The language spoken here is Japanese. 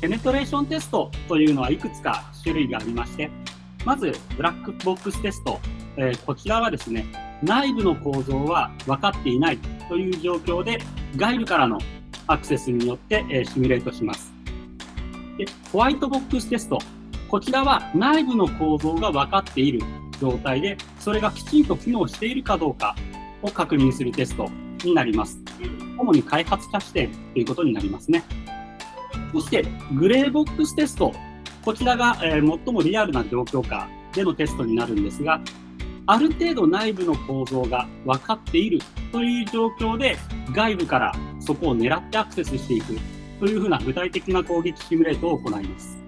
ペネトレーションテストというのはいくつか種類がありまして、まず、ブラックボックステスト。えー、こちらはですね、内部の構造は分かっていないという状況で、外部からのアクセスによって、えー、シミュレートします。でホワイトボックステスト。こちらは内部の構造が分かっている状態で、それがきちんと機能しているかどうかを確認するテストになります。主に開発者視点ということになりますね。そして、グレーボックステスト。こちらが、えー、最もリアルな状況下でのテストになるんですが、ある程度内部の構造が分かっているという状況で、外部からそこを狙ってアクセスしていくというふうな具体的な攻撃シミュレートを行います。